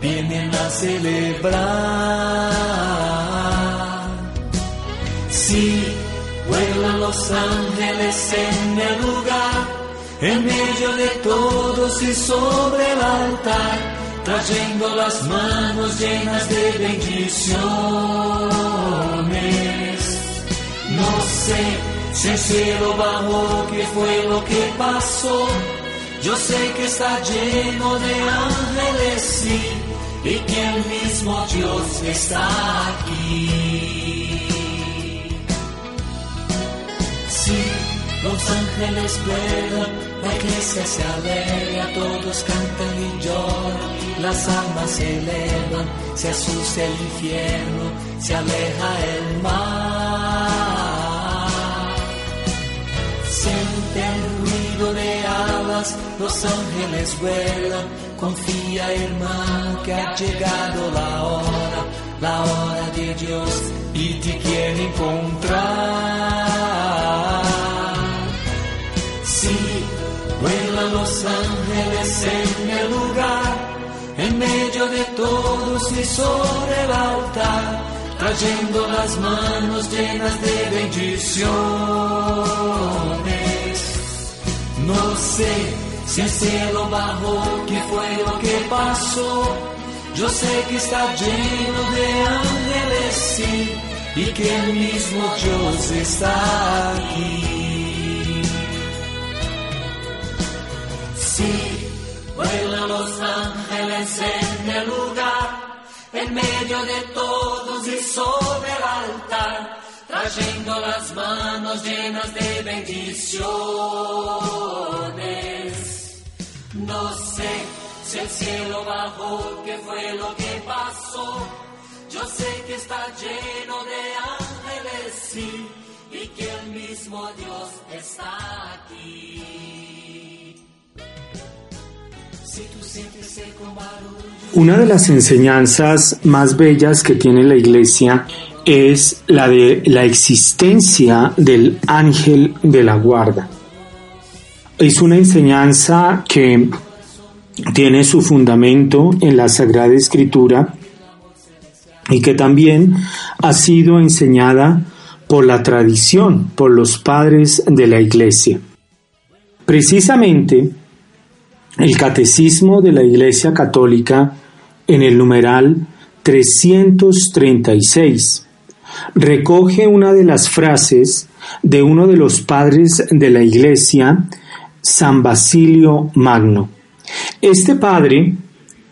vienen a celebrar. Sí, vuelan los ángeles en el lugar, en medio de todos y sobre el altar, trayendo las manos llenas de bendiciones. No sé si el cielo bajó, qué fue lo que pasó. Yo sé que está lleno de ángeles, sí, y que el mismo Dios está aquí. Sí, los ángeles vuelan, la iglesia se alegra, todos cantan y lloran, las almas se elevan, se asusta el infierno, se aleja el mar. Siente el ruido de alas, los ángeles vuelan, confía hermano que ha llegado la hora, la hora de Dios y te quiere encontrar. Sí, vuelan los ángeles en el lugar, en medio de todos y sobre el altar, trayendo las manos llenas de bendiciones. No sé si el cielo bajó, qué fue lo que pasó. Yo sé que está lleno de ángeles, sí, y que el mismo Dios está aquí. Sí, vuelan los ángeles en el lugar, en medio de todos y sobre el altar, trayendo las manos llenas de bendiciones. No sé si el cielo bajó, qué fue lo que pasó. Yo sé que está lleno de ángeles, sí, y que el mismo Dios está aquí. Una de las enseñanzas más bellas que tiene la iglesia es la de la existencia del ángel de la guarda. Es una enseñanza que tiene su fundamento en la Sagrada Escritura y que también ha sido enseñada por la tradición, por los padres de la iglesia. Precisamente, el Catecismo de la Iglesia Católica en el numeral 336 recoge una de las frases de uno de los padres de la Iglesia, San Basilio Magno. Este padre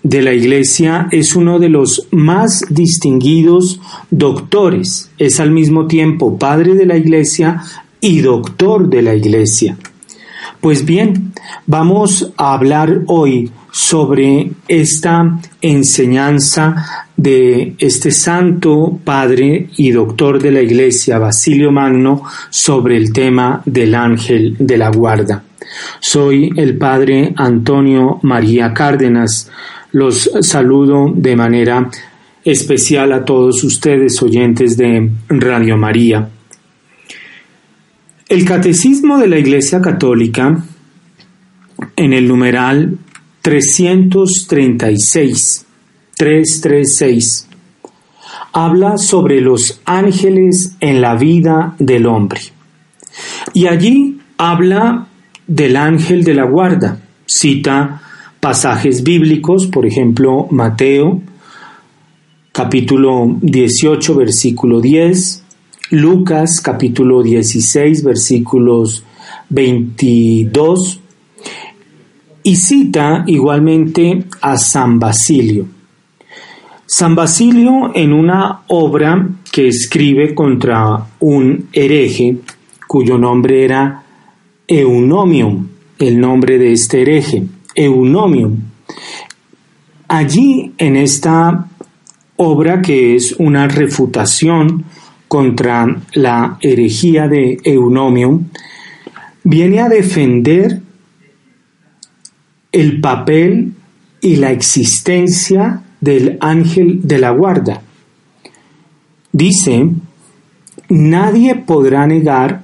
de la Iglesia es uno de los más distinguidos doctores, es al mismo tiempo padre de la Iglesia y doctor de la Iglesia. Pues bien, vamos a hablar hoy sobre esta enseñanza de este santo padre y doctor de la iglesia, Basilio Magno, sobre el tema del ángel de la guarda. Soy el padre Antonio María Cárdenas. Los saludo de manera especial a todos ustedes, oyentes de Radio María. El Catecismo de la Iglesia Católica, en el numeral 336, 336, habla sobre los ángeles en la vida del hombre. Y allí habla del ángel de la guarda. Cita pasajes bíblicos, por ejemplo, Mateo, capítulo 18, versículo 10, Lucas capítulo 16 versículos 22 y cita igualmente a San Basilio. San Basilio en una obra que escribe contra un hereje cuyo nombre era Eunomium, el nombre de este hereje, Eunomium. Allí en esta obra que es una refutación contra la herejía de Eunomium, viene a defender el papel y la existencia del ángel de la guarda. Dice, nadie podrá negar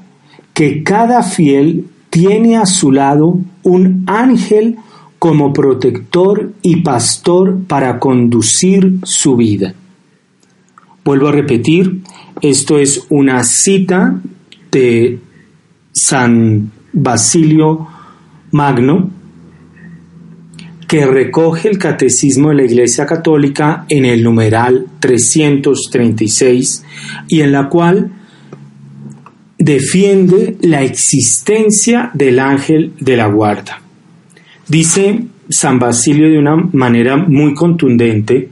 que cada fiel tiene a su lado un ángel como protector y pastor para conducir su vida. Vuelvo a repetir, esto es una cita de San Basilio Magno que recoge el catecismo de la Iglesia Católica en el numeral 336 y en la cual defiende la existencia del ángel de la guarda. Dice San Basilio de una manera muy contundente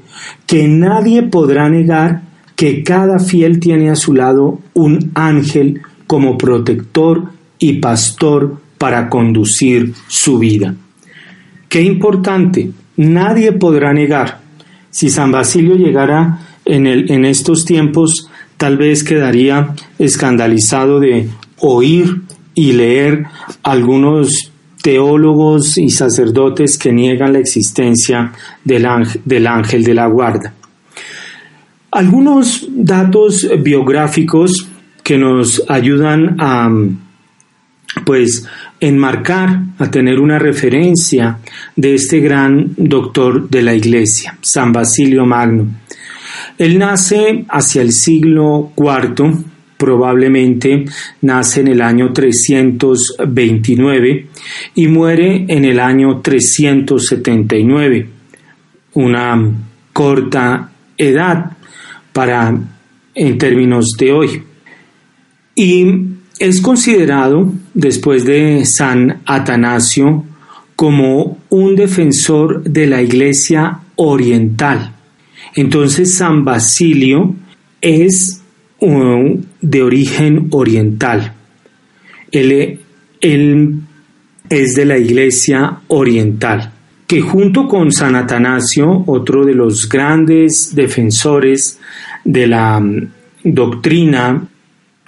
que nadie podrá negar que cada fiel tiene a su lado un ángel como protector y pastor para conducir su vida. Qué importante, nadie podrá negar. Si San Basilio llegara en, el, en estos tiempos tal vez quedaría escandalizado de oír y leer algunos teólogos y sacerdotes que niegan la existencia del ángel, del ángel de la guarda. Algunos datos biográficos que nos ayudan a pues enmarcar, a tener una referencia de este gran doctor de la iglesia, San Basilio Magno. Él nace hacia el siglo IV, probablemente nace en el año 329 y muere en el año 379, una corta edad para en términos de hoy. Y es considerado, después de San Atanasio, como un defensor de la Iglesia oriental entonces San Basilio es de origen oriental. Él, es de la iglesia oriental, que junto con San Atanasio, otro de los grandes defensores de la mm, doctrina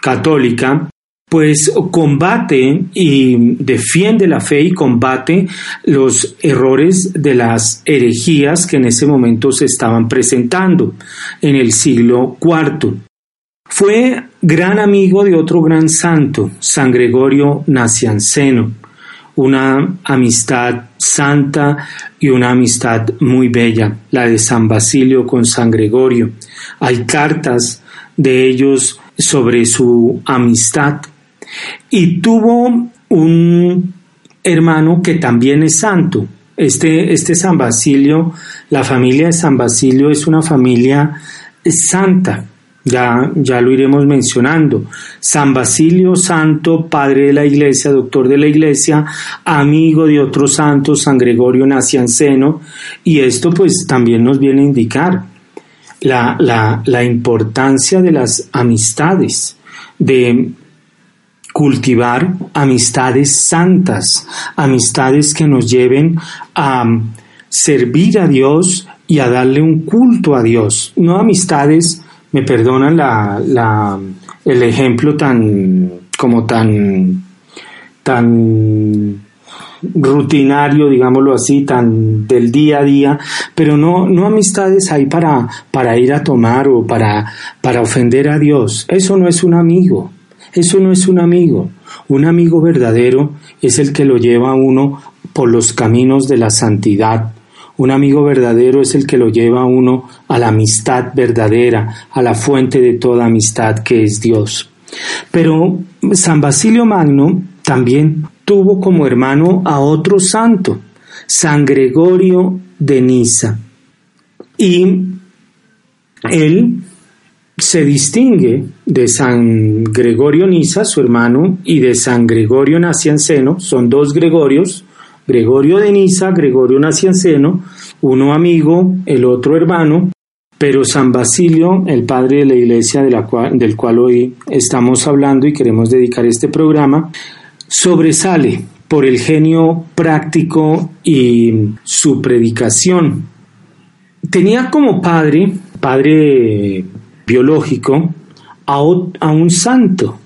católica, pues combate y defiende la fe y combate los errores de las herejías que en ese momento se estaban presentando en el siglo IV. Fue gran amigo de otro gran santo, San Gregorio Nacianceno, una amistad santa y una amistad muy bella, la de San Basilio con San Gregorio. Hay cartas de ellos sobre su amistad y tuvo un hermano que también es santo. Este, este San Basilio, la familia de San Basilio es una familia santa. Ya, ya lo iremos mencionando. San Basilio, santo, padre de la iglesia, doctor de la iglesia, amigo de otros santos, San Gregorio Nacianceno, y esto pues también nos viene a indicar la, la, la importancia de las amistades, de cultivar amistades santas, amistades que nos lleven a servir a Dios y a darle un culto a Dios, no amistades, me perdonan la, la, el ejemplo tan como tan tan rutinario, digámoslo así, tan del día a día, pero no, no amistades ahí para, para ir a tomar o para, para ofender a Dios. Eso no es un amigo. Eso no es un amigo. Un amigo verdadero es el que lo lleva a uno por los caminos de la santidad. Un amigo verdadero es el que lo lleva a uno a la amistad verdadera, a la fuente de toda amistad que es Dios. Pero San Basilio Magno también tuvo como hermano a otro santo, San Gregorio de Niza. Y él se distingue de San Gregorio Niza, su hermano, y de San Gregorio Nacianceno, son dos Gregorios, Gregorio de Niza, Gregorio Nacianceno, uno amigo, el otro hermano, pero San Basilio, el padre de la iglesia la del cual hoy estamos hablando y queremos dedicar este programa, sobresale por el genio práctico y su predicación. Tenía como padre padre biológico, a, un santo,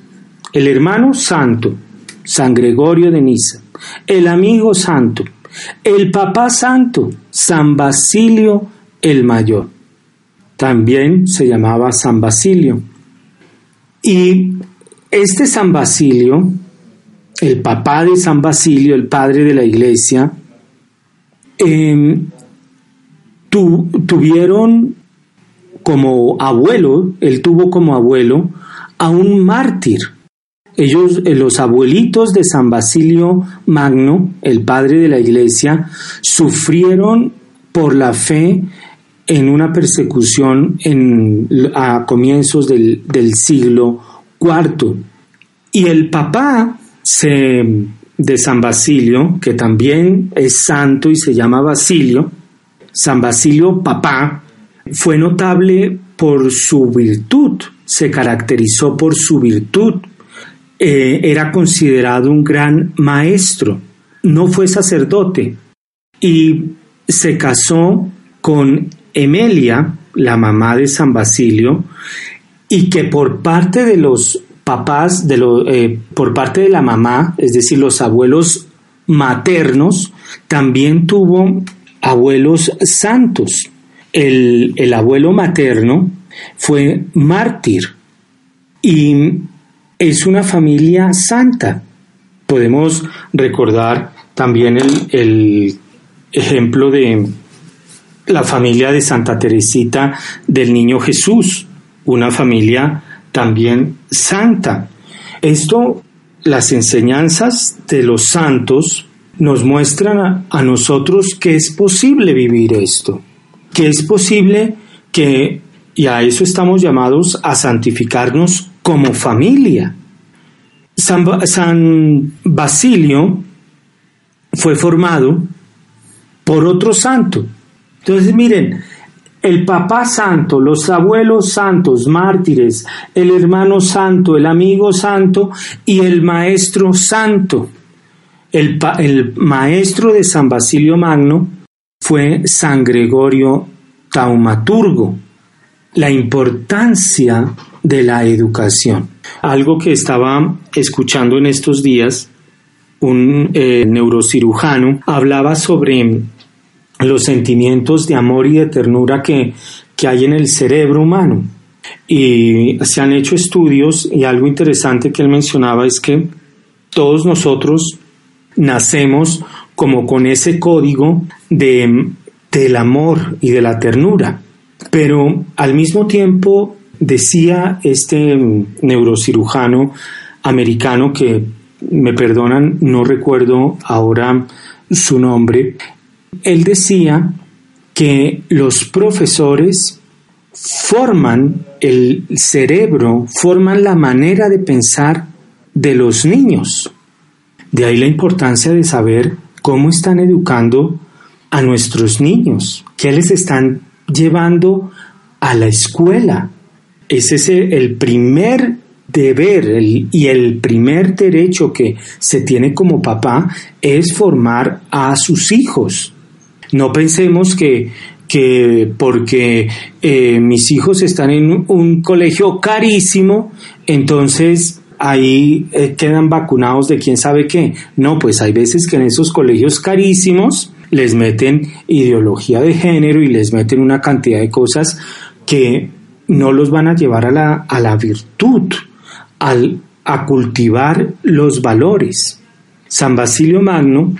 el hermano santo, San Gregorio de Niza, el amigo santo, el papá santo, San Basilio el Mayor. También se llamaba San Basilio. Y este San Basilio, el papá de San Basilio, el padre de la iglesia, em, tuvieron como abuelo, él tuvo como abuelo a un mártir. Ellos, eh, los abuelitos de San Basilio Magno, el padre de la iglesia, sufrieron por la fe en una persecución en, a comienzos del, siglo IV. Y el papá de San Basilio, que también es santo y se llama Basilio, San Basilio papá, fue notable por su virtud, se caracterizó por su virtud, eh, era considerado un gran maestro, no fue sacerdote y se casó con Emelia, la mamá de San Basilio, y que por parte de los papás, de eh, por parte de la mamá, es decir, los abuelos maternos, también tuvo abuelos santos. El, el abuelo materno fue mártir y es una familia santa. Podemos recordar también el, el ejemplo de la familia de Santa Teresita del Niño Jesús, una familia también santa. Esto, las enseñanzas de los santos nos muestran a, nosotros que es posible vivir esto, que es posible que, y a eso estamos llamados a santificarnos como familia. San Basilio fue formado por otro santo, entonces, miren, el papá santo, los abuelos santos, mártires, el hermano santo, el amigo santo y el maestro santo. El, el maestro de San Basilio Magno fue San Gregorio Taumaturgo. La importancia de la educación. Algo que estaba escuchando en estos días, un eh, neurocirujano hablaba sobre los sentimientos de amor y de ternura que, hay en el cerebro humano. Y se han hecho estudios y algo interesante que él mencionaba es que todos nosotros nacemos como con ese código de, del amor y de la ternura. Pero al mismo tiempo decía este neurocirujano americano que me perdonan, no recuerdo ahora su nombre, él decía que los profesores forman el cerebro, forman la manera de pensar de los niños. De ahí la importancia de saber cómo están educando a nuestros niños, qué les están llevando a la escuela. Ese es el primer deber y el primer derecho que se tiene como papá es formar a sus hijos. No pensemos que, que porque eh, mis hijos están en un colegio carísimo, entonces ahí eh, quedan vacunados de quién sabe qué. No, pues hay veces que en esos colegios carísimos les meten ideología de género y les meten una cantidad de cosas que no los van a llevar a la, a la virtud, al, a cultivar los valores. San Basilio Magno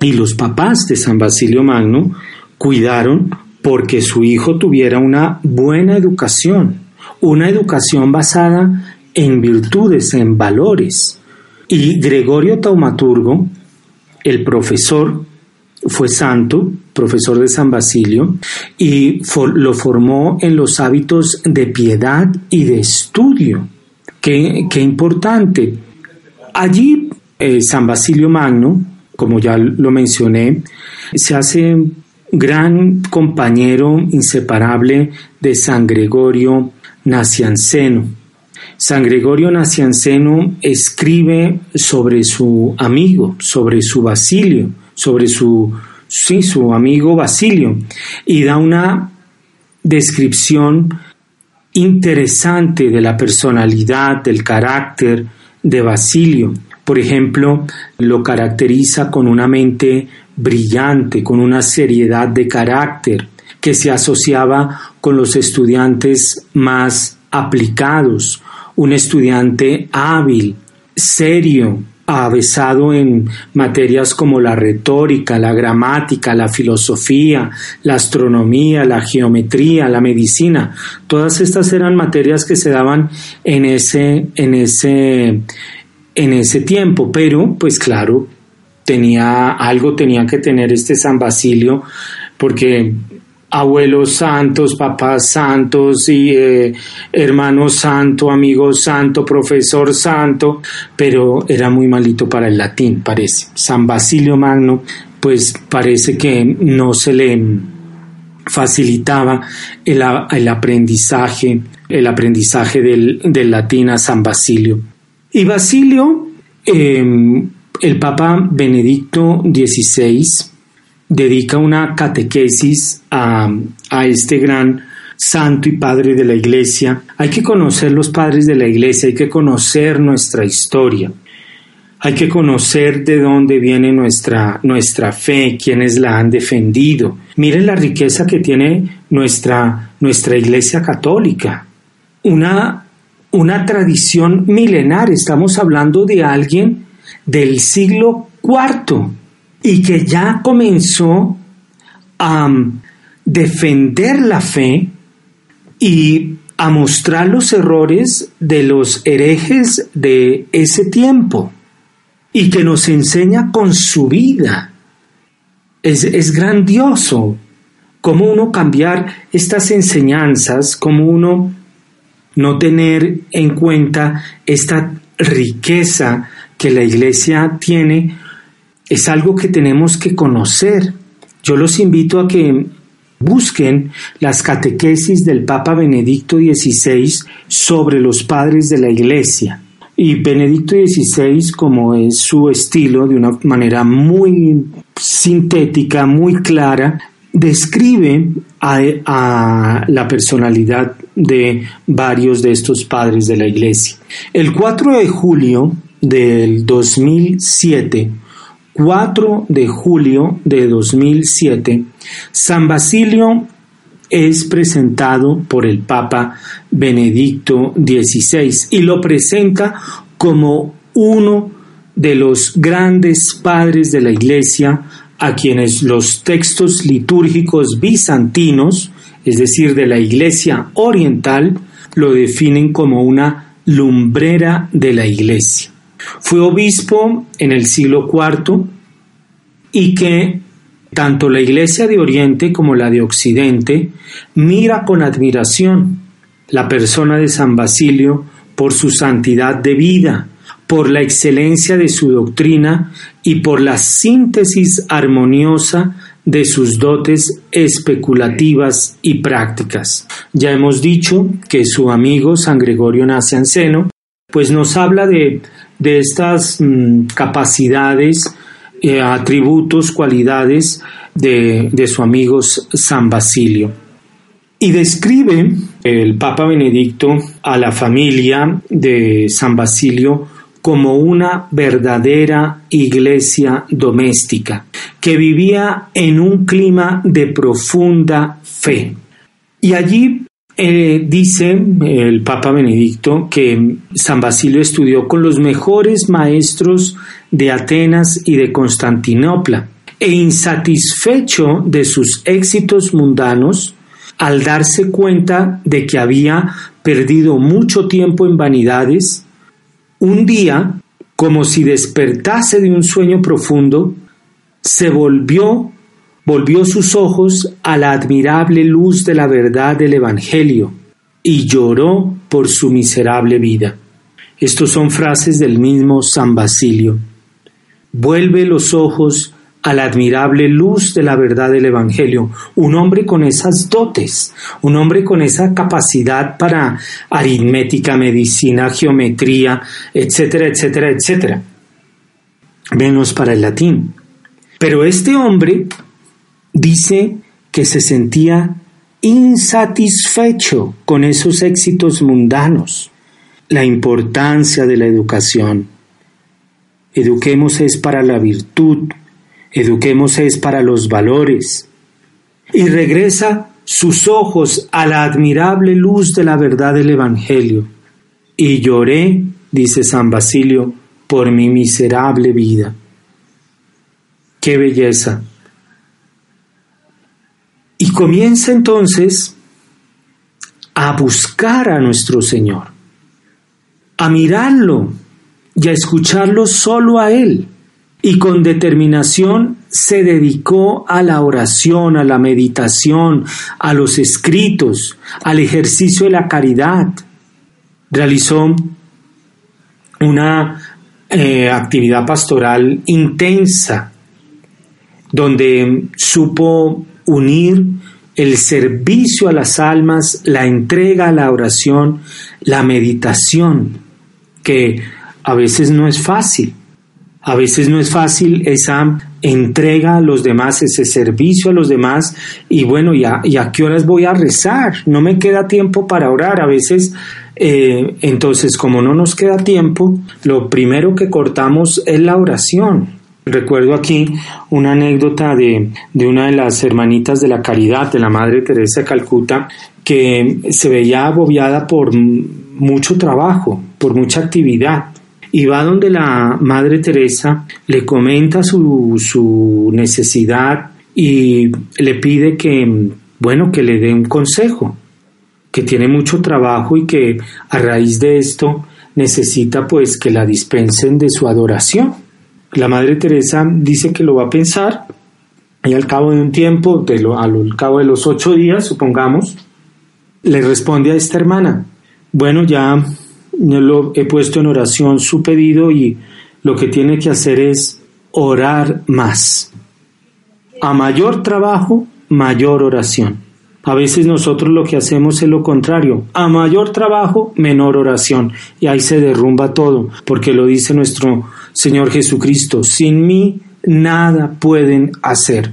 y los papás de San Basilio Magno cuidaron porque su hijo tuviera una buena educación, una educación basada en virtudes, en valores. Y Gregorio Taumaturgo, el profesor, fue santo, profesor de San Basilio, y lo formó en los hábitos de piedad y de estudio. Qué, importante. Allí eh, San Basilio Magno como ya lo mencioné, se hace gran compañero inseparable de San Gregorio Nacianceno. San Gregorio Nacianceno escribe sobre su amigo, sobre su Basilio, sobre su, sí, su amigo Basilio, y da una descripción interesante de la personalidad, del carácter de Basilio. Por ejemplo, lo caracteriza con una mente brillante, con una seriedad de carácter que se asociaba con los estudiantes más aplicados, un estudiante hábil, serio, avesado en materias como la retórica, la gramática, la filosofía, la astronomía, la geometría, la medicina. Todas estas eran materias que se daban en ese, en ese, en ese tiempo, pero pues claro, tenía algo tenía que tener este San Basilio porque abuelos santos, papás santos y eh, hermano santo, amigo santo, profesor santo, pero era muy malito para el latín, parece. San Basilio Magno, pues parece que no se le facilitaba el, aprendizaje, el aprendizaje del, latín a San Basilio. Y Basilio, em, el Papa Benedicto XVI, dedica una catequesis a, este gran santo y padre de la iglesia. Hay que conocer los padres de la iglesia, hay que conocer nuestra historia. Hay que conocer de dónde viene nuestra, nuestra fe, quiénes la han defendido. Miren la riqueza que tiene nuestra, nuestra iglesia católica. Una, una tradición milenaria. Estamos hablando de alguien del siglo IV y que ya comenzó a defender la fe y a mostrar los errores de los herejes de ese tiempo y que nos enseña con su vida. Es, es grandioso cómo uno cambiar estas enseñanzas, cómo uno no tener en cuenta esta riqueza que la iglesia tiene es algo que tenemos que conocer. Yo los invito a que busquen las catequesis del Papa Benedicto XVI sobre los padres de la Iglesia. Y Benedicto XVI, como es su estilo, de una manera muy sintética, muy clara, describe a, la personalidad de varios de estos padres de la Iglesia. El 4 de julio del 2007, 4 de julio de 2007, San Basilio es presentado por el Papa Benedicto XVI y lo presenta como uno de los grandes padres de la Iglesia a quienes los textos litúrgicos bizantinos, es decir, de la Iglesia oriental, lo definen como una lumbrera de la Iglesia. Fue obispo en el siglo IV y que tanto la Iglesia de Oriente como la de Occidente mira con admiración la persona de San Basilio por su santidad de vida, por la excelencia de su doctrina y por la síntesis armoniosa de sus dotes especulativas y prácticas. Ya hemos dicho que su amigo San Gregorio Nacianceno pues nos habla de de estas mm, capacidades, eh, atributos, cualidades de, de su amigo San Basilio. Y describe el Papa Benedicto a la familia de San Basilio como una verdadera iglesia doméstica, que vivía en un clima de profunda fe. Y allí eh, dice el Papa Benedicto que San Basilio estudió con los mejores maestros de Atenas y de Constantinopla e insatisfecho de sus éxitos mundanos, al darse cuenta de que había perdido mucho tiempo en vanidades, un día, como si despertase de un sueño profundo, se volvió volvió sus ojos a la admirable luz de la verdad del Evangelio y lloró por su miserable vida. Estos son frases del mismo San Basilio. Vuelve los ojos a la admirable luz de la verdad del Evangelio, un hombre con esas dotes, un hombre con esa capacidad para aritmética, medicina, geometría, etcétera, etcétera, etcétera. Menos para el latín. Pero este hombre dice que se sentía insatisfecho con esos éxitos mundanos. La importancia de la educación. Eduquemos es para la virtud, eduquemos es para los valores. Y regresa sus ojos a la admirable luz de la verdad del Evangelio. Y lloré, dice San Basilio, por mi miserable vida. ¡Qué belleza! Y comienza entonces a buscar a nuestro Señor, a mirarlo y a escucharlo solo a Él. Y con determinación se dedicó a la oración, a la meditación, a los escritos, al ejercicio de la caridad. Realizó una eh, actividad pastoral intensa, donde supo unir el servicio a las almas, la entrega a la oración, la meditación, que a veces no es fácil. A veces no es fácil esa entrega a los demás, ese servicio a los demás y bueno, ¿y a, qué horas voy a rezar? No me queda tiempo para orar. A veces, eh, entonces, como no nos queda tiempo, lo primero que cortamos es la oración. Recuerdo aquí una anécdota de, una de las hermanitas de la caridad de la Madre Teresa de Calcuta que se veía agobiada por mucho trabajo, por mucha actividad. Y va donde la Madre Teresa le comenta su, su necesidad y le pide que, bueno, que le dé un consejo, que tiene mucho trabajo y que a raíz de esto necesita pues que la dispensen de su adoración. La Madre Teresa dice que lo va a pensar y al cabo de un tiempo, al cabo de los ocho días, supongamos, le responde a esta hermana, bueno, ya lo he puesto en oración su pedido y lo que tiene que hacer es orar más. A mayor trabajo, mayor oración. A veces nosotros lo que hacemos es lo contrario. A mayor trabajo, menor oración. Y ahí se derrumba todo, porque lo dice nuestro Señor Jesucristo, sin mí nada pueden hacer.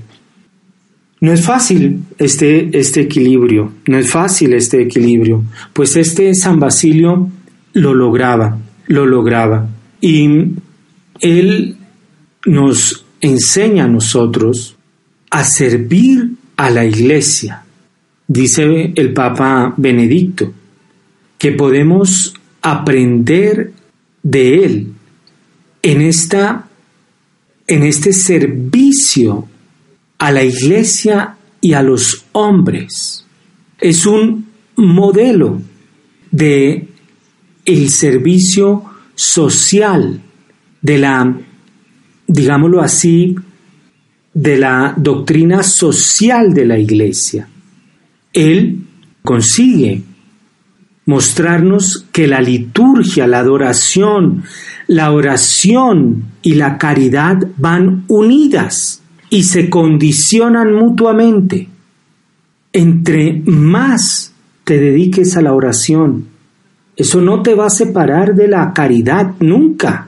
No es fácil este, este equilibrio, no es fácil este equilibrio, pues este San Basilio lo lograba, lo lograba. Y él nos enseña a nosotros a servir a la iglesia. Dice el Papa Benedicto que podemos aprender de él en, esta, en este servicio a la iglesia y a los hombres. Es un modelo de el servicio social de la, digámoslo así, de la doctrina social de la iglesia. Él consigue mostrarnos que la liturgia, la adoración, la oración y la caridad van unidas y se condicionan mutuamente. Entre más te dediques a la oración, eso no te va a separar de la caridad nunca.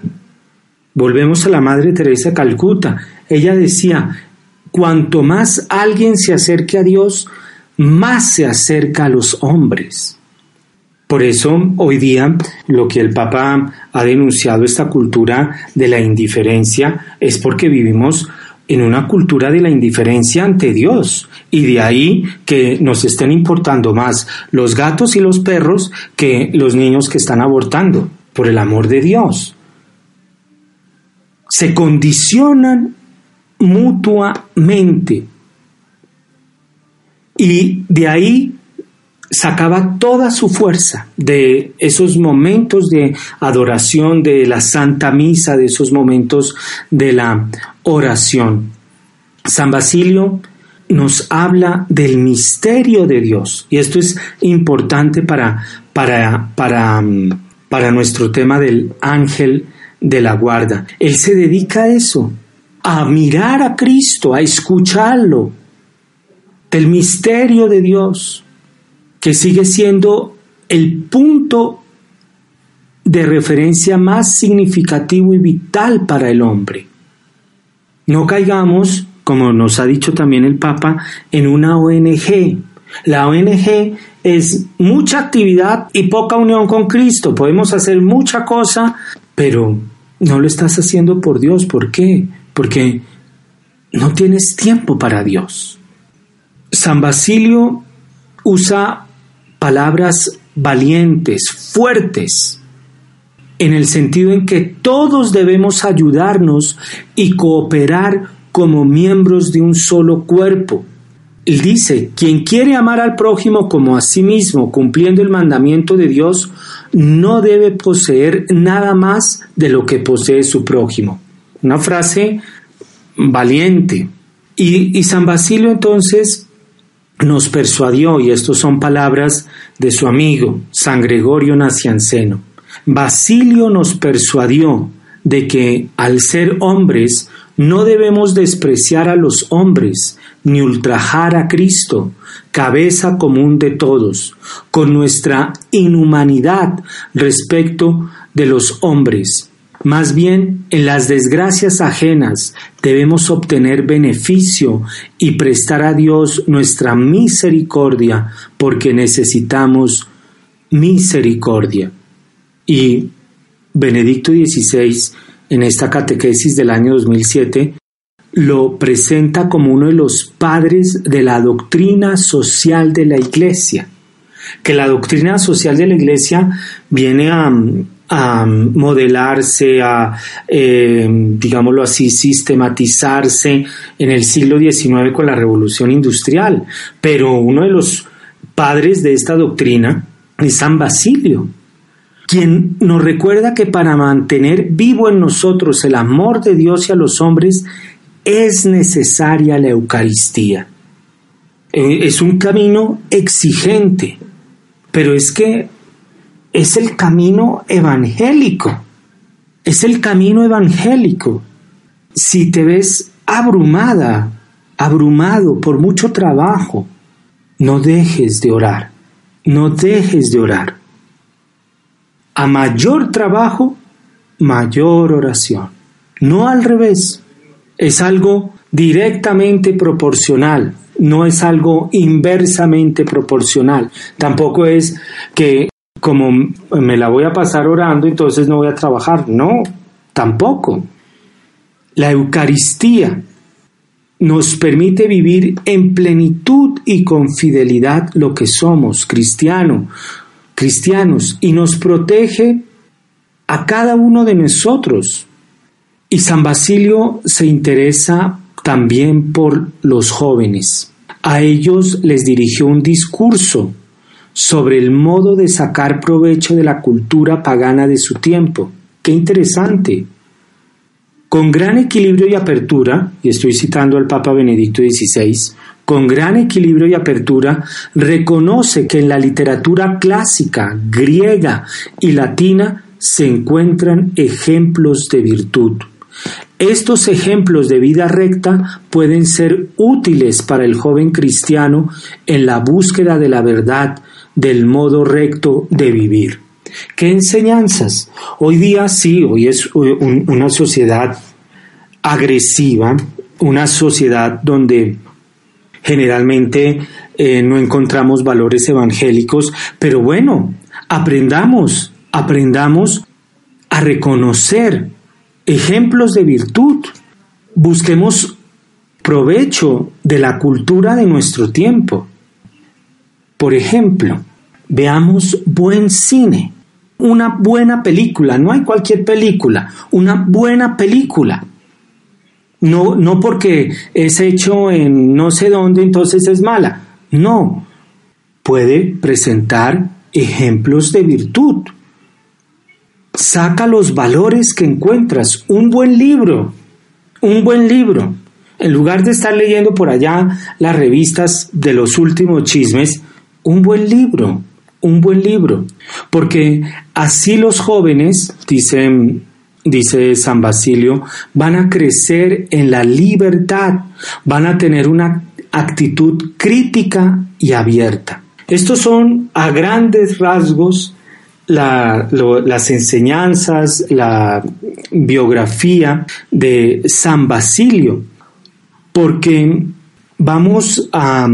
Volvemos a la Madre Teresa de Calcuta. Ella decía, cuanto más alguien se acerque a Dios, más se acerca a los hombres. Por eso hoy día lo que el Papa ha denunciado esta cultura de la indiferencia es porque vivimos en una cultura de la indiferencia ante Dios y de ahí que nos estén importando más los gatos y los perros que los niños que están abortando, por el amor de Dios. Se condicionan mutuamente y de ahí sacaba toda su fuerza de esos momentos de adoración, de la Santa Misa, de esos momentos de la oración. San Basilio nos habla del misterio de Dios y esto es importante para, para, para, para nuestro tema del ángel de la guarda. Él se dedica a eso, a mirar a Cristo, a escucharlo, del misterio de Dios que sigue siendo el punto de referencia más significativo y vital para el hombre. No caigamos, como nos ha dicho también el Papa, en una ONG, La ONG es mucha actividad y poca unión con Cristo. Podemos hacer mucha cosa, pero no lo estás haciendo por Dios. ¿Por qué? Porque no tienes tiempo para Dios. San Basilio usa palabras valientes, fuertes, en el sentido en que todos debemos ayudarnos y cooperar como miembros de un solo cuerpo. Él dice, quien quiere amar al prójimo como a sí mismo, cumpliendo el mandamiento de Dios, no debe poseer nada más de lo que posee su prójimo. Una frase valiente. Y, y San Basilio entonces nos persuadió, y estas son palabras de su amigo, San Gregorio Nacianceno. Basilio nos persuadió de que al ser hombres no debemos despreciar a los hombres, ni ultrajar a Cristo, cabeza común de todos, con nuestra inhumanidad respecto de los hombres. Más bien, en las desgracias ajenas debemos obtener beneficio y prestar a Dios nuestra misericordia, porque necesitamos misericordia. Y Benedicto XVI, en esta catequesis del año 2007, lo presenta como uno de los padres de la doctrina social de la Iglesia, que la doctrina social de la Iglesia viene a, modelarse, a, eh, digámoslo así, sistematizarse en el siglo XIX con la revolución industrial, pero uno de los padres de esta doctrina es San Basilio, quien nos recuerda que para mantener vivo en nosotros el amor de Dios y a los hombres es necesaria la Eucaristía. Eh, es un camino exigente, pero es que es el camino evangélico. Es el camino evangélico. Si te ves abrumada, abrumado por mucho trabajo, no dejes de orar. No dejes de orar. A mayor trabajo, mayor oración. No al revés es algo directamente proporcional, no es algo inversamente proporcional. Tampoco es que como me la voy a pasar orando, entonces no voy a trabajar. No, tampoco. La Eucaristía nos permite vivir en plenitud y con fidelidad lo que somos, cristiano, cristianos, y nos protege a cada uno de nosotros y San Basilio se interesa también por los jóvenes. A ellos les dirigió un discurso sobre el modo de sacar provecho de la cultura pagana de su tiempo. Qué interesante. Con gran equilibrio y apertura, y estoy citando al Papa Benedicto XVI, con gran equilibrio y apertura, reconoce que en la literatura clásica, griega y latina se encuentran ejemplos de virtud. Estos ejemplos de vida recta pueden ser útiles para el joven cristiano en la búsqueda de la verdad, del modo recto de vivir. ¿Qué enseñanzas? Hoy día sí, hoy es una sociedad agresiva, una sociedad donde generalmente eh, no encontramos valores evangélicos, pero bueno, aprendamos, aprendamos a reconocer ejemplos de virtud. Busquemos provecho de la cultura de nuestro tiempo. Por ejemplo, veamos buen cine, una buena película, no hay cualquier película, una buena película. No, no porque es hecho en no sé dónde, entonces es mala. No, puede presentar ejemplos de virtud. Saca los valores que encuentras. Un buen libro. Un buen libro. En lugar de estar leyendo por allá las revistas de los últimos chismes, un buen libro. Un buen libro. Porque así los jóvenes, dice, San Basilio, van a crecer en la libertad. Van a tener una actitud crítica y abierta. Estos son a grandes rasgos las enseñanzas, la biografía de San Basilio, porque vamos a,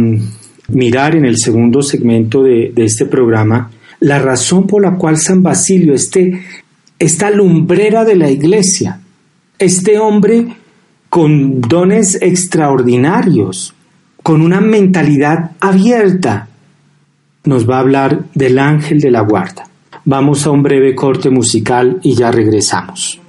mirar en el segundo segmento de, este programa la razón por la cual San Basilio, este, esta lumbrera de la iglesia, este hombre con dones extraordinarios, con una mentalidad abierta, nos va a hablar del ángel de la guarda. Vamos a un breve corte musical y ya regresamos.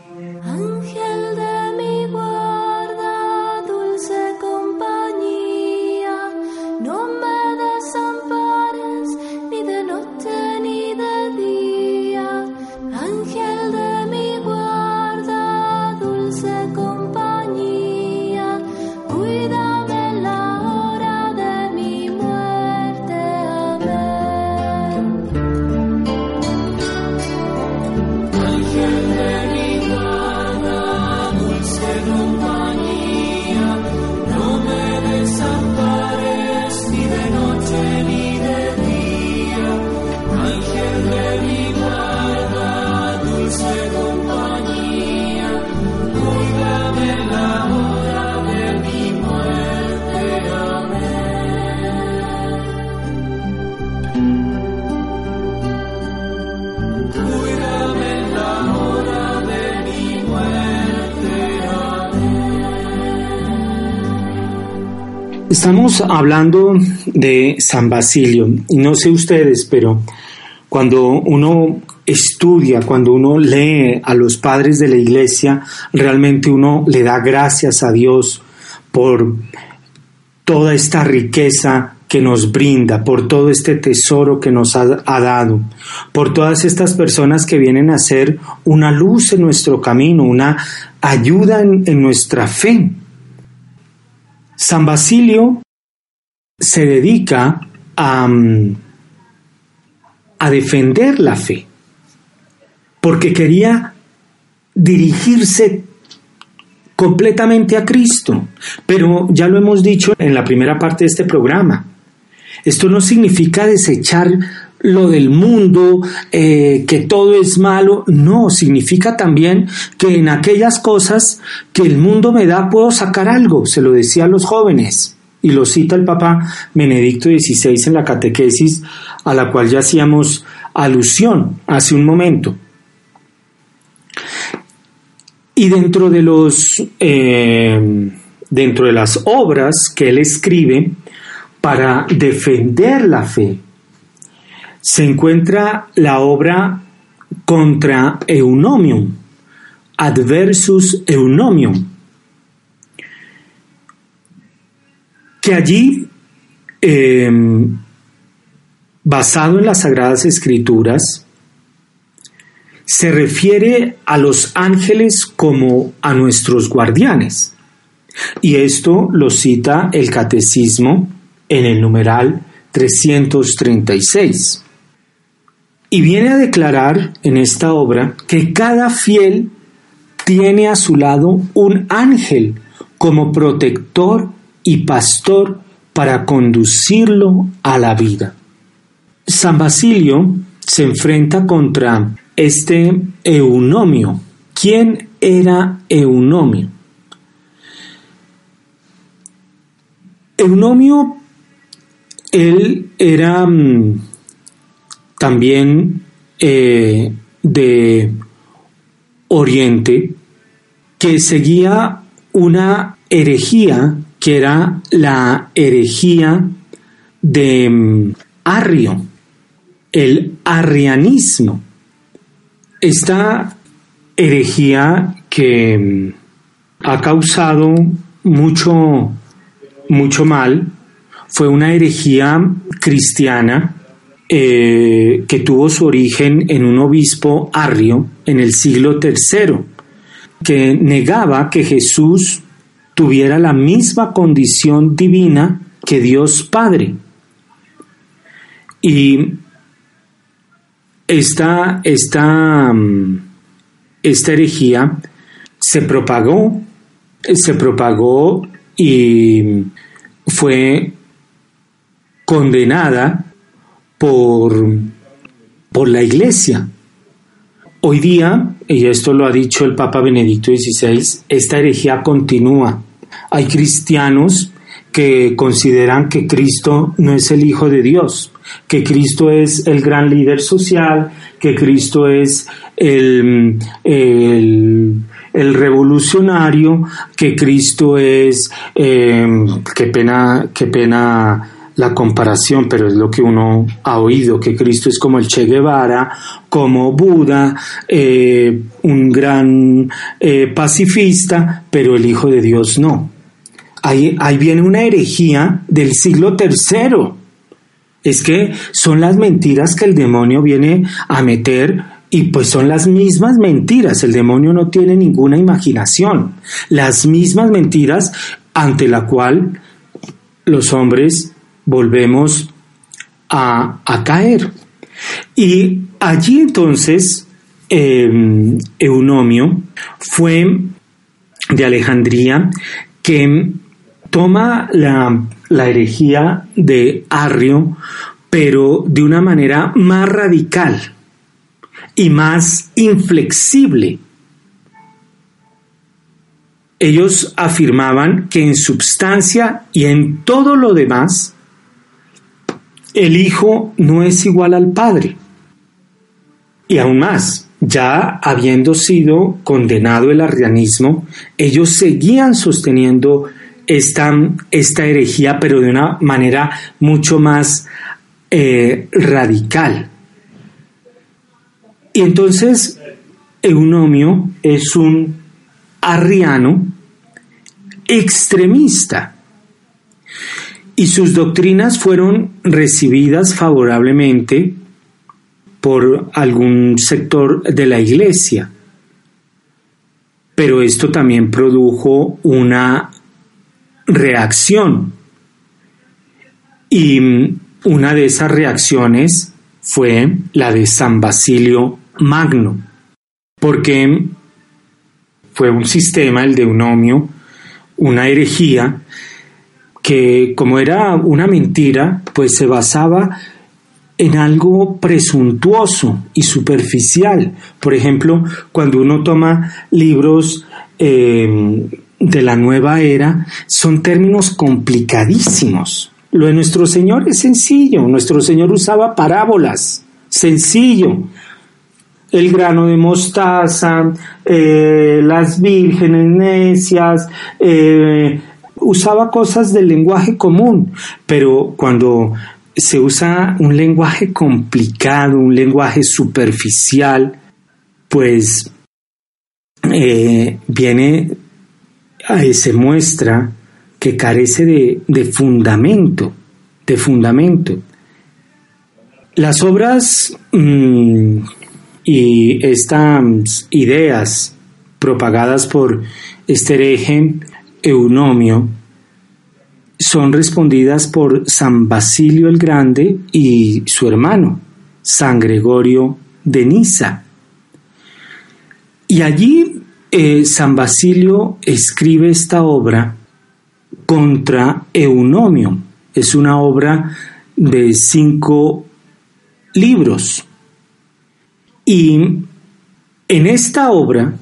Estamos hablando de San Basilio no sé ustedes, pero cuando uno estudia, cuando uno lee a los padres de la iglesia, realmente uno le da gracias a Dios por toda esta riqueza que nos brinda, por todo este tesoro que nos ha, dado, por todas estas personas que vienen a ser una luz en nuestro camino, una ayuda en nuestra fe. San Basilio se dedica a, mm, a defender la fe, porque quería dirigirse completamente a Cristo. Pero ya lo hemos dicho en la primera parte de este programa, esto no significa desechar lo del mundo, eh, que todo es malo, no, significa también que en aquellas cosas que el mundo me da puedo sacar algo, se lo decía a los jóvenes, y lo cita el Papa Benedicto XVI en la catequesis a la cual ya hacíamos alusión hace un momento. Y dentro de los eh, dentro de las obras que él escribe para defender la fe, se encuentra la obra contra Eunomium, Adversus Eunomium, que allí, em, basado en las Sagradas Escrituras, se refiere a los ángeles como a nuestros guardianes. Y esto lo cita el Catecismo en el numeral 336 y viene a declarar en esta obra que cada fiel tiene a su lado un ángel como protector y pastor para conducirlo a la vida. San Basilio se enfrenta contra este eunomio. ¿Quién era eunomio? Eunomio, él era mm, también eh, de Oriente, que seguía una herejía que era la herejía de mm, Arrio, el arrianismo. Esta herejía que mm, ha causado mucho, mucho mal fue una herejía cristiana eh, que tuvo su origen en un obispo arrio en el siglo III, que negaba que Jesús tuviera la misma condición divina que Dios Padre. Y esta, esta, mm, esta herejía se propagó, se propagó y fue condenada por, por la Iglesia. Hoy día, y esto lo ha dicho el Papa Benedicto XVI, esta herejía continúa. Hay cristianos que consideran que Cristo no es el Hijo de Dios, que Cristo es el gran líder social, que Cristo es el, el, revolucionario, que Cristo es, eh, qué pena, qué pena la comparación, pero es lo que uno ha oído, que Cristo es como el Che Guevara, como Buda, eh, un gran eh, pacifista, pero el Hijo de Dios no. Ahí, ahí viene una herejía del siglo tercero. Es que son las mentiras que el demonio viene a meter y pues son las mismas mentiras. El demonio no tiene ninguna imaginación. Las mismas mentiras ante la cual los hombres volvemos a, caer. Y allí entonces em, Eunomio fue de Alejandría que toma la, la herejía de Arrio, pero de una manera más radical y más inflexible. Ellos afirmaban que en substancia y en todo lo demás, el Hijo no es igual al Padre. Y aún más, ya habiendo sido condenado el arrianismo, ellos seguían sosteniendo esta, esta herejía, pero de una manera mucho más eh, radical. Y entonces Eunomio es un arriano extremista y sus doctrinas fueron recibidas favorablemente por algún sector de la iglesia. Pero esto también produjo una reacción. Y una de esas reacciones fue la de San Basilio Magno, porque fue un sistema, el de Eunomio, una herejía, que como era una mentira, pues se basaba en algo presuntuoso y superficial. Por ejemplo, cuando uno toma libros em, de la nueva era, son términos complicadísimos. Lo de nuestro Señor es sencillo. Nuestro Señor usaba parábolas. Sencillo. El grano de mostaza, eh, las vírgenes necias, eh, usaba cosas del lenguaje común, pero cuando se usa un lenguaje complicado, un lenguaje superficial, pues eh, viene, se muestra que carece de, fundamento, de fundamento. Las obras mm, y estas ideas propagadas por este hereje Eunomio son respondidas por San Basilio el Grande y su hermano, San Gregorio de Niza. Y allí eh, San Basilio escribe esta obra contra Eunomio. Es una obra de cinco libros. Y en esta obra,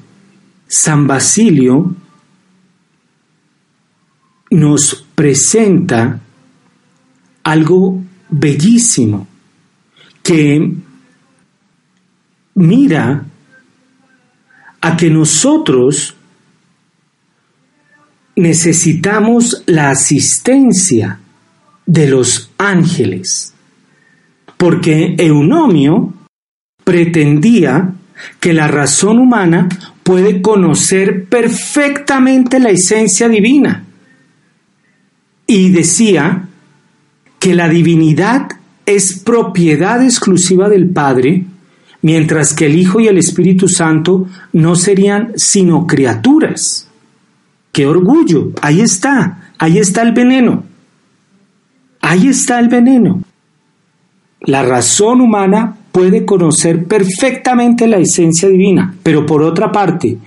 San Basilio nos presenta algo bellísimo que mira a que nosotros necesitamos la asistencia de los ángeles, porque Eunomio pretendía que la razón humana puede conocer perfectamente la esencia divina y decía que la divinidad es propiedad exclusiva del Padre, mientras que el Hijo y el Espíritu Santo no serían sino criaturas. ¡Qué orgullo! Ahí está, ahí está el veneno. Ahí está el veneno. La razón humana puede conocer perfectamente la esencia divina, pero por otra parte,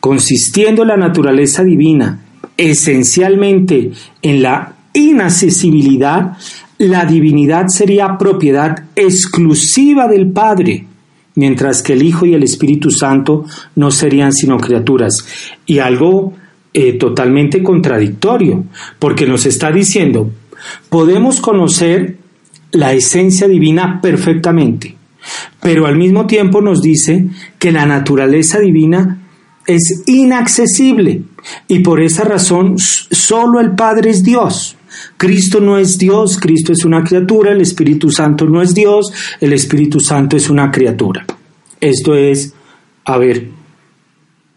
consistiendo la naturaleza divina esencialmente en la inaccesibilidad, la divinidad sería propiedad exclusiva del Padre, mientras que el Hijo y el Espíritu Santo no serían sino criaturas. Y algo eh, totalmente contradictorio, porque nos está diciendo, podemos conocer la esencia divina perfectamente, pero al mismo tiempo nos dice que la naturaleza divina es inaccesible y por esa razón solo el Padre es Dios. Cristo no es Dios, Cristo es una criatura, el Espíritu Santo no es Dios, el Espíritu Santo es una criatura. Esto es, a ver,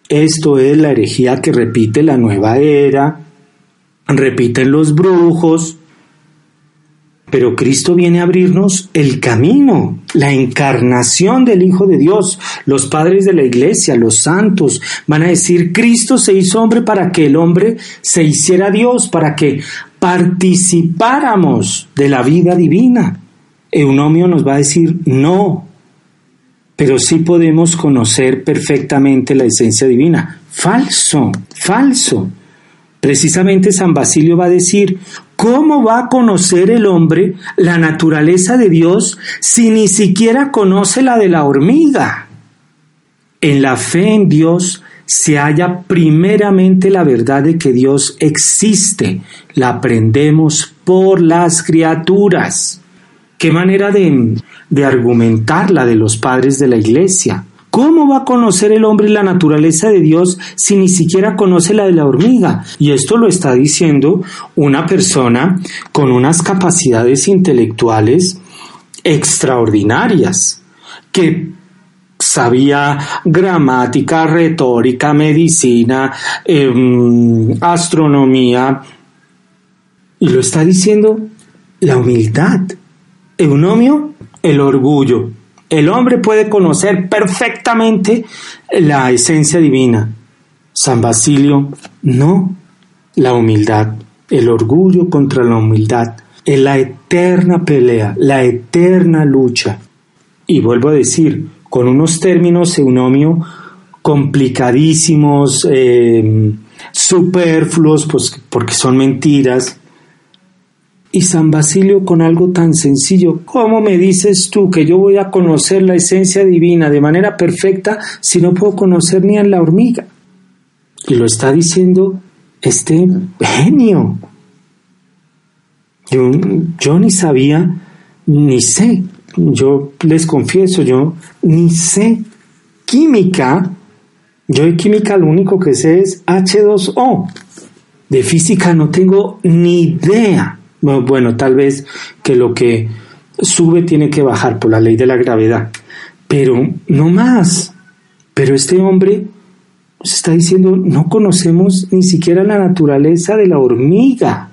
esto es la herejía que repite la nueva era, repiten los brujos, pero Cristo viene a abrirnos el camino, la encarnación del Hijo de Dios. Los padres de la iglesia, los santos, van a decir, Cristo se hizo hombre para que el hombre se hiciera Dios, para que participáramos de la vida divina. Eunomio nos va a decir, no, pero sí podemos conocer perfectamente la esencia divina. Falso, falso. Precisamente San Basilio va a decir, ¿cómo va a conocer el hombre la naturaleza de Dios si ni siquiera conoce la de la hormiga? En la fe en Dios se halla primeramente la verdad de que Dios existe. La aprendemos por las criaturas. ¿Qué manera de, de argumentar la de los padres de la iglesia? ¿Cómo va a conocer el hombre la naturaleza de Dios si ni siquiera conoce la de la hormiga? Y esto lo está diciendo una persona con unas capacidades intelectuales extraordinarias, que sabía gramática, retórica, medicina, em, astronomía, y lo está diciendo la humildad. Eunomio, el orgullo. El hombre puede conocer perfectamente la esencia divina. San Basilio, no. La humildad, el orgullo contra la humildad, es la eterna pelea, la eterna lucha. Y vuelvo a decir, con unos términos eunomio complicadísimos, eh, superfluos, pues, porque son mentiras, y San Basilio con algo tan sencillo, ¿cómo me dices tú que yo voy a conocer la esencia divina de manera perfecta si no puedo conocer ni a la hormiga? Y lo está diciendo este genio. Yo, ni sabía, ni sé, yo les confieso, yo ni sé química, yo de química lo único que sé es H2O. De física no tengo ni idea. Bueno, tal vez que lo que sube tiene que bajar por la ley de la gravedad, pero no más. Pero este hombre está diciendo, no conocemos ni siquiera la naturaleza de la hormiga.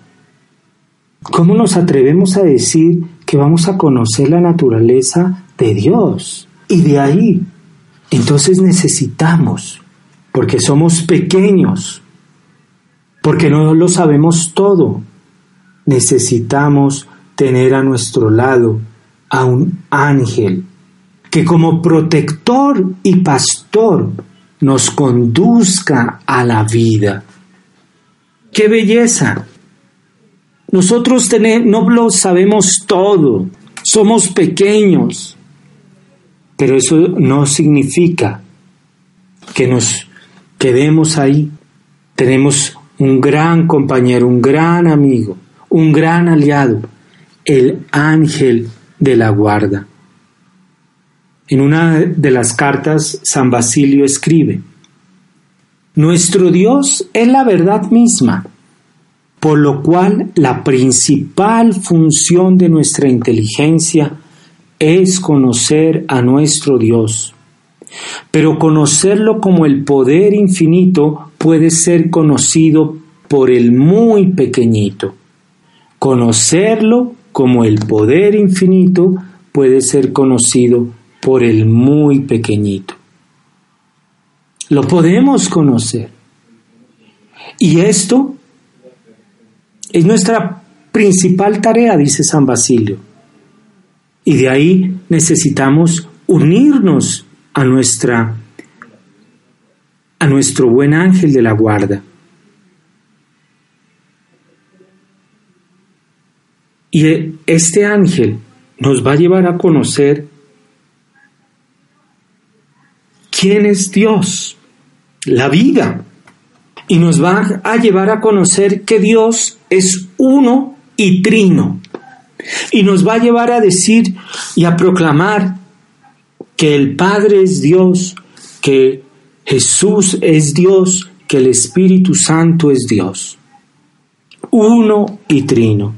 ¿Cómo nos atrevemos a decir que vamos a conocer la naturaleza de Dios? Y de ahí, entonces necesitamos, porque somos pequeños, porque no lo sabemos todo, necesitamos tener a nuestro lado a un ángel que como protector y pastor nos conduzca a la vida. ¡Qué belleza! Nosotros no lo sabemos todo, somos pequeños, pero eso no significa que nos quedemos ahí. Tenemos un gran compañero, un gran amigo, un gran aliado, el ángel de la guarda. En una de las cartas, San Basilio escribe, Nuestro Dios es la verdad misma, por lo cual la principal función de nuestra inteligencia es conocer a nuestro Dios. Pero conocerlo como el poder infinito puede ser conocido por el muy pequeñito. Conocerlo como el poder infinito puede ser conocido por el muy pequeñito. Lo podemos conocer. Y esto es nuestra principal tarea, dice San Basilio. Y de ahí necesitamos unirnos a nuestra a nuestro buen ángel de la guarda. Y este ángel nos va a llevar a conocer quién es Dios, la vida. y nos va a llevar a conocer que Dios es uno y trino. Y nos va a llevar a decir y a proclamar que el Padre es Dios, que Jesús es Dios, que el Espíritu Santo es Dios. Uno y trino.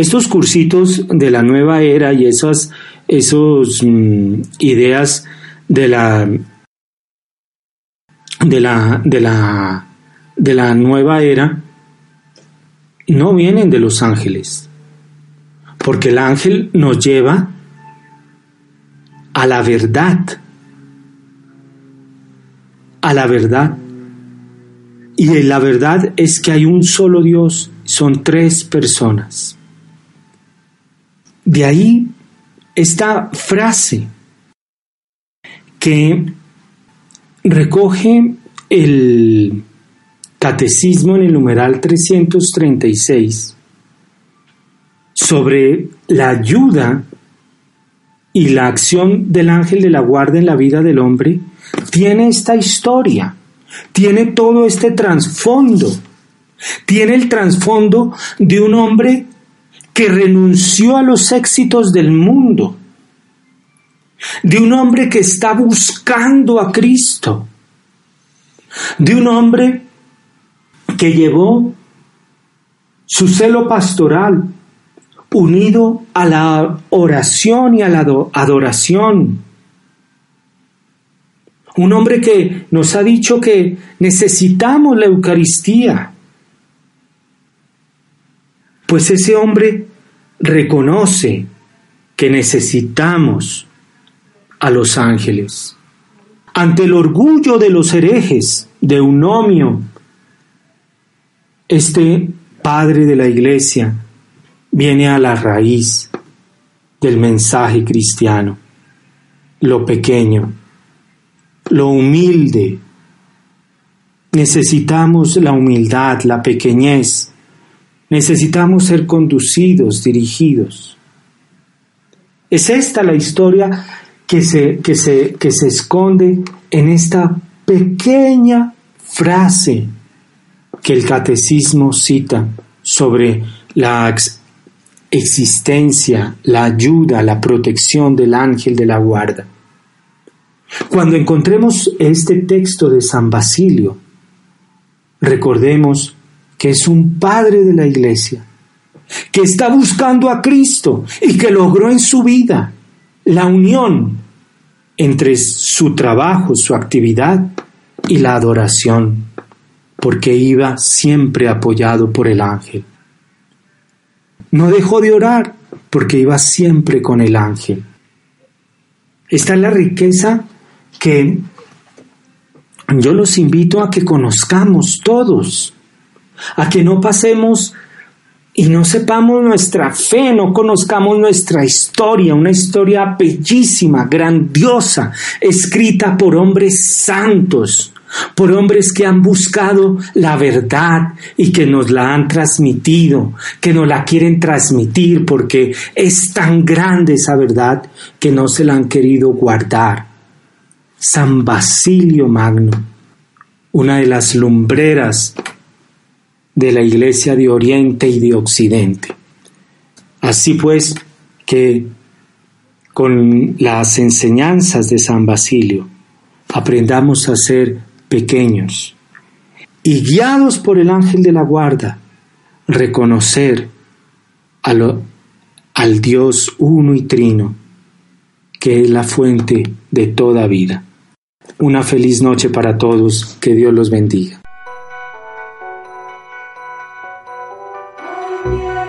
Estos cursitos de la nueva era y esas esos, mm, ideas de la de la, de la, de la nueva era no vienen de los ángeles, porque el ángel nos lleva a la verdad, a la verdad. Y la verdad es que hay un solo Dios, son tres personas. De ahí esta frase que recoge el catecismo en el numeral 336 sobre la ayuda y la acción del ángel de la guarda en la vida del hombre, tiene esta historia, tiene todo este trasfondo, tiene el trasfondo de un hombre que renunció a los éxitos del mundo, de un hombre que está buscando a Cristo, de un hombre que llevó su celo pastoral unido a la oración y a la adoración. Un hombre que nos ha dicho que necesitamos la Eucaristía. Pues ese hombre reconoce que necesitamos a los ángeles. Ante el orgullo de los herejes, de Eunomio, este padre de la iglesia viene a la raíz del mensaje cristiano, lo pequeño, lo humilde. Necesitamos la humildad, la pequeñez. Necesitamos ser conducidos, dirigidos. Es esta la historia que se, que se, que se esconde en esta pequeña frase que el catecismo cita sobre la existencia, la ayuda, la protección del ángel de la guarda. Cuando encontremos este texto de San Basilio, recordemos que es un padre de la iglesia, que está buscando a Cristo y que logró en su vida la unión entre su trabajo, su actividad y la adoración, porque iba siempre apoyado por el ángel. No dejó de orar porque iba siempre con el ángel. Esta es la riqueza que yo los invito a que conozcamos todos, a que no pasemos y no sepamos nuestra fe, no conozcamos nuestra historia, una historia bellísima, grandiosa, escrita por hombres santos, por hombres que han buscado la verdad y que nos la han transmitido, que nos la quieren transmitir porque es tan grande esa verdad que no se la han querido guardar. San Basilio Magno, una de las lumbreras de la Iglesia de Oriente y de Occidente. Así pues que con las enseñanzas de San Basilio aprendamos a ser pequeños y guiados por el ángel de la guarda, reconocer al Dios uno y trino, que es la fuente de toda vida. Una feliz noche para todos, que Dios los bendiga. Yeah.